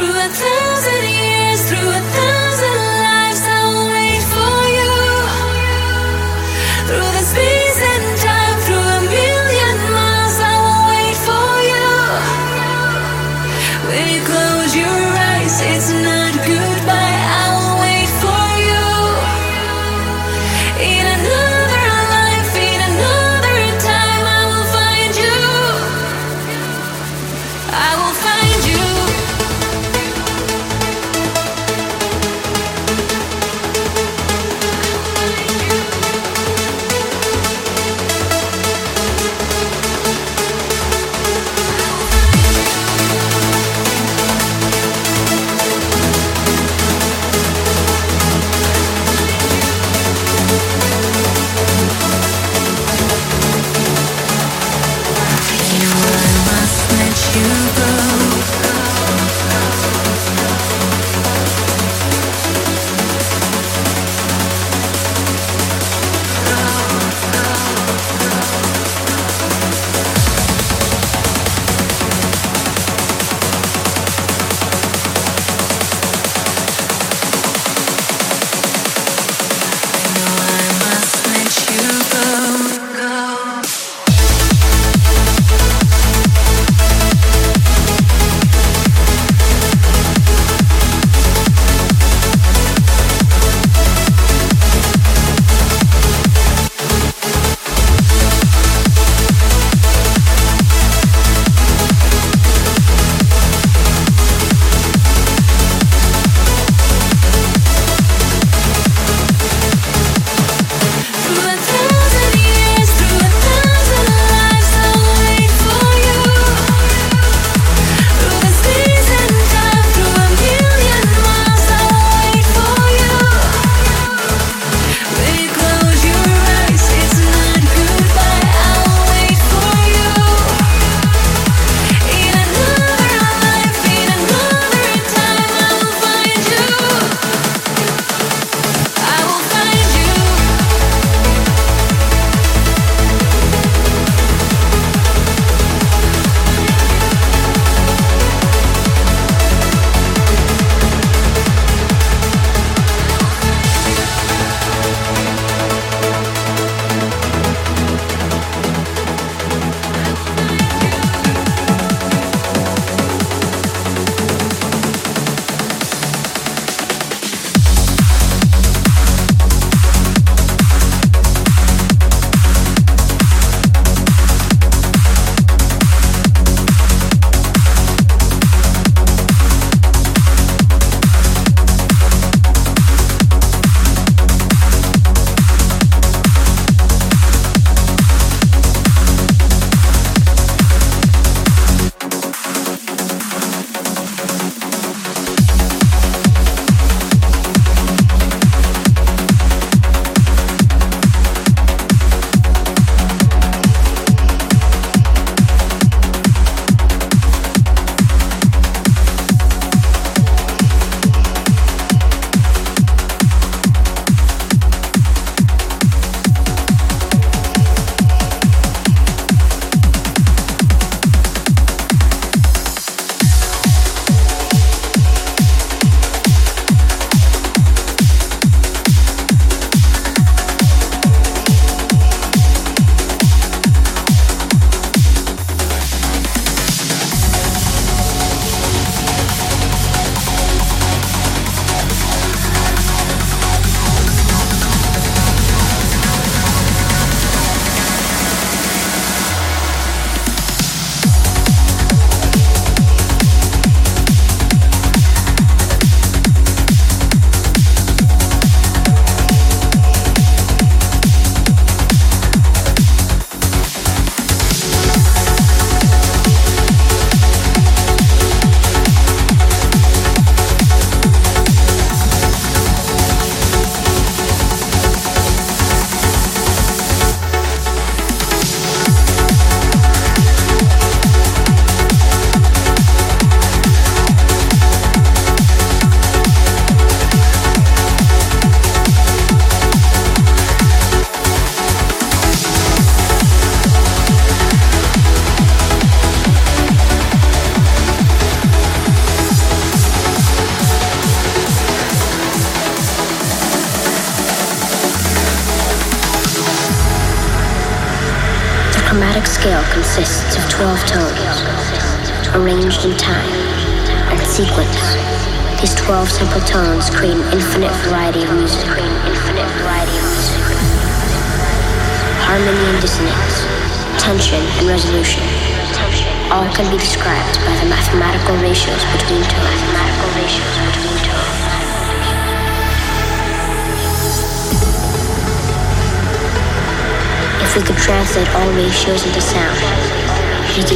through a thousand years, through a thousand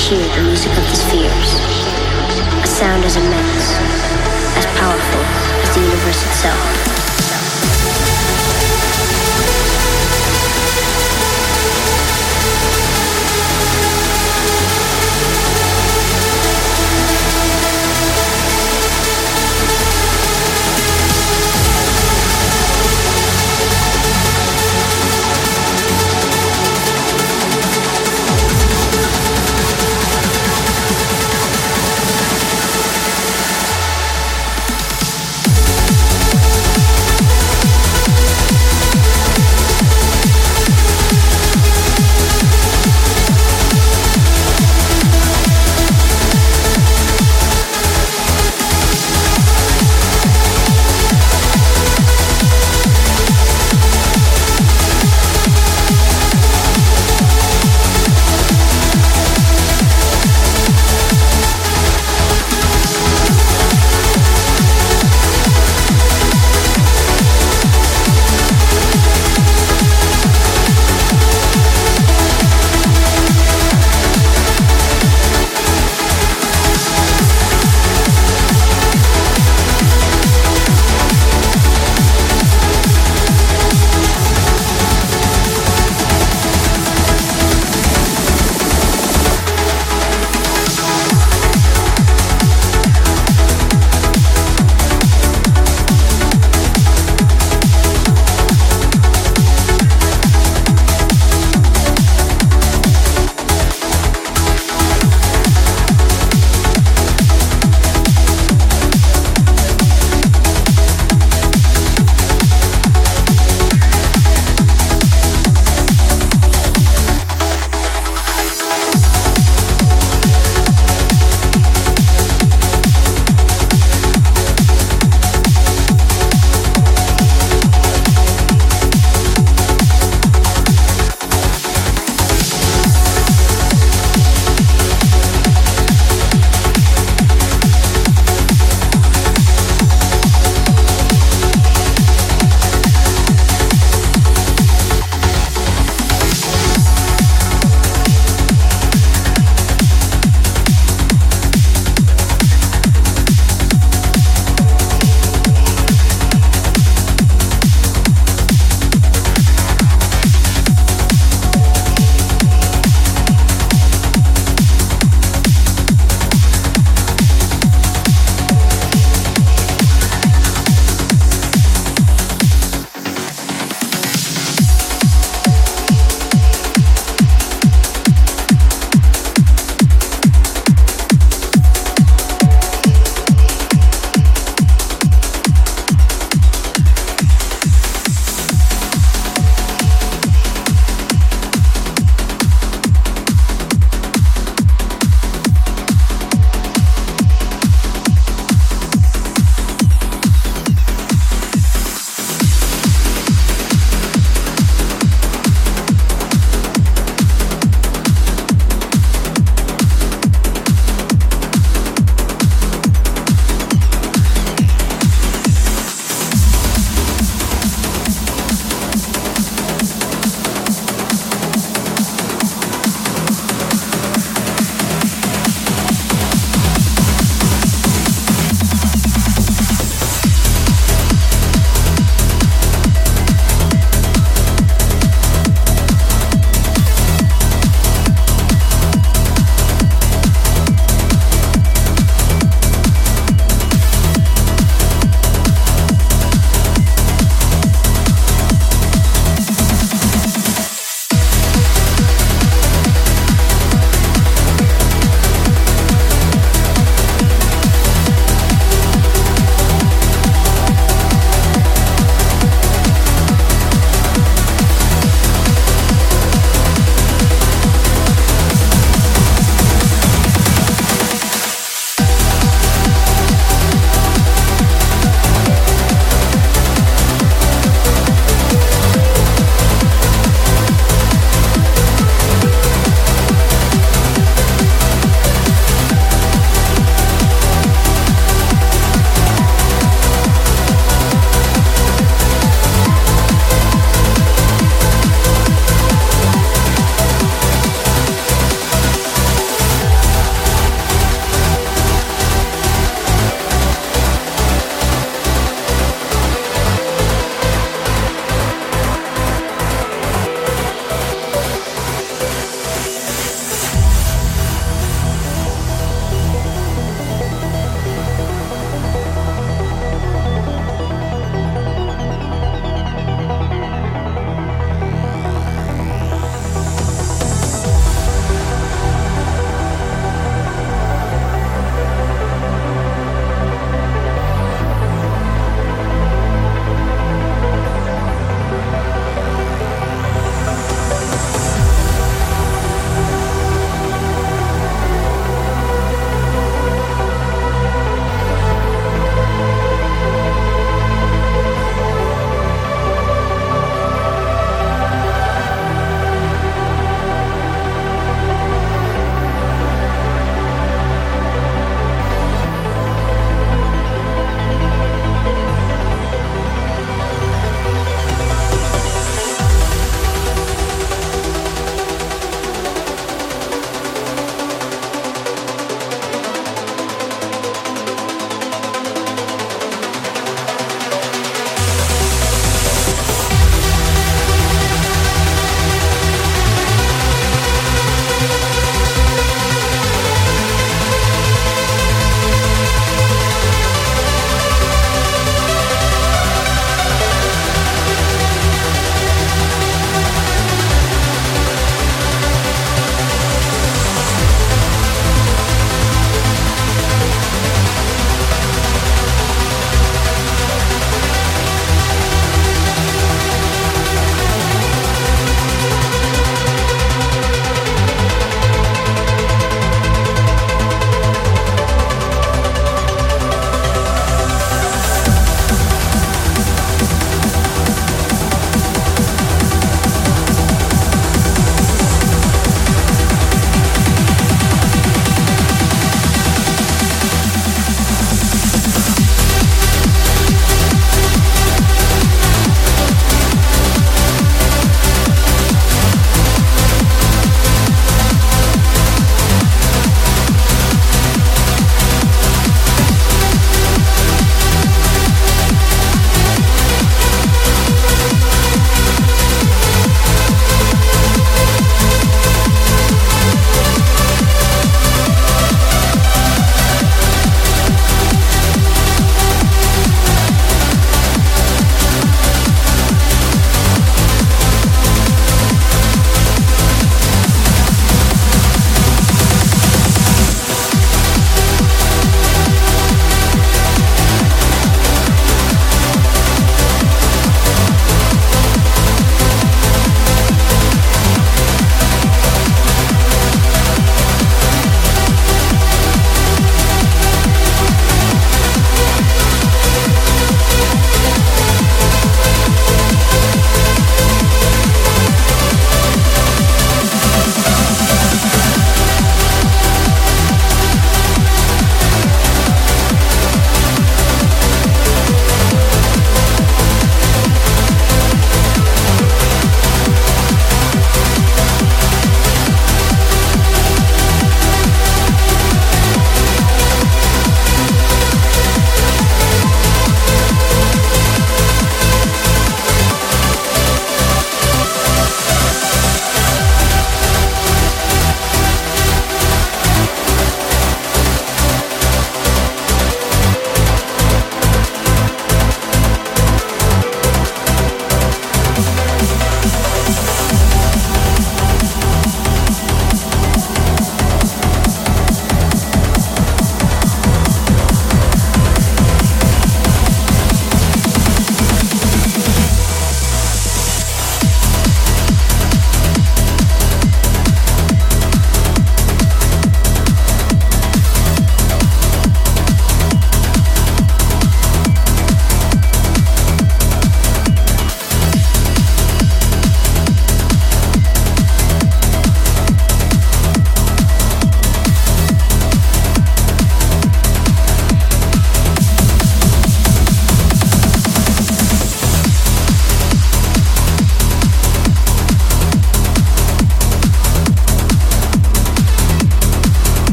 是的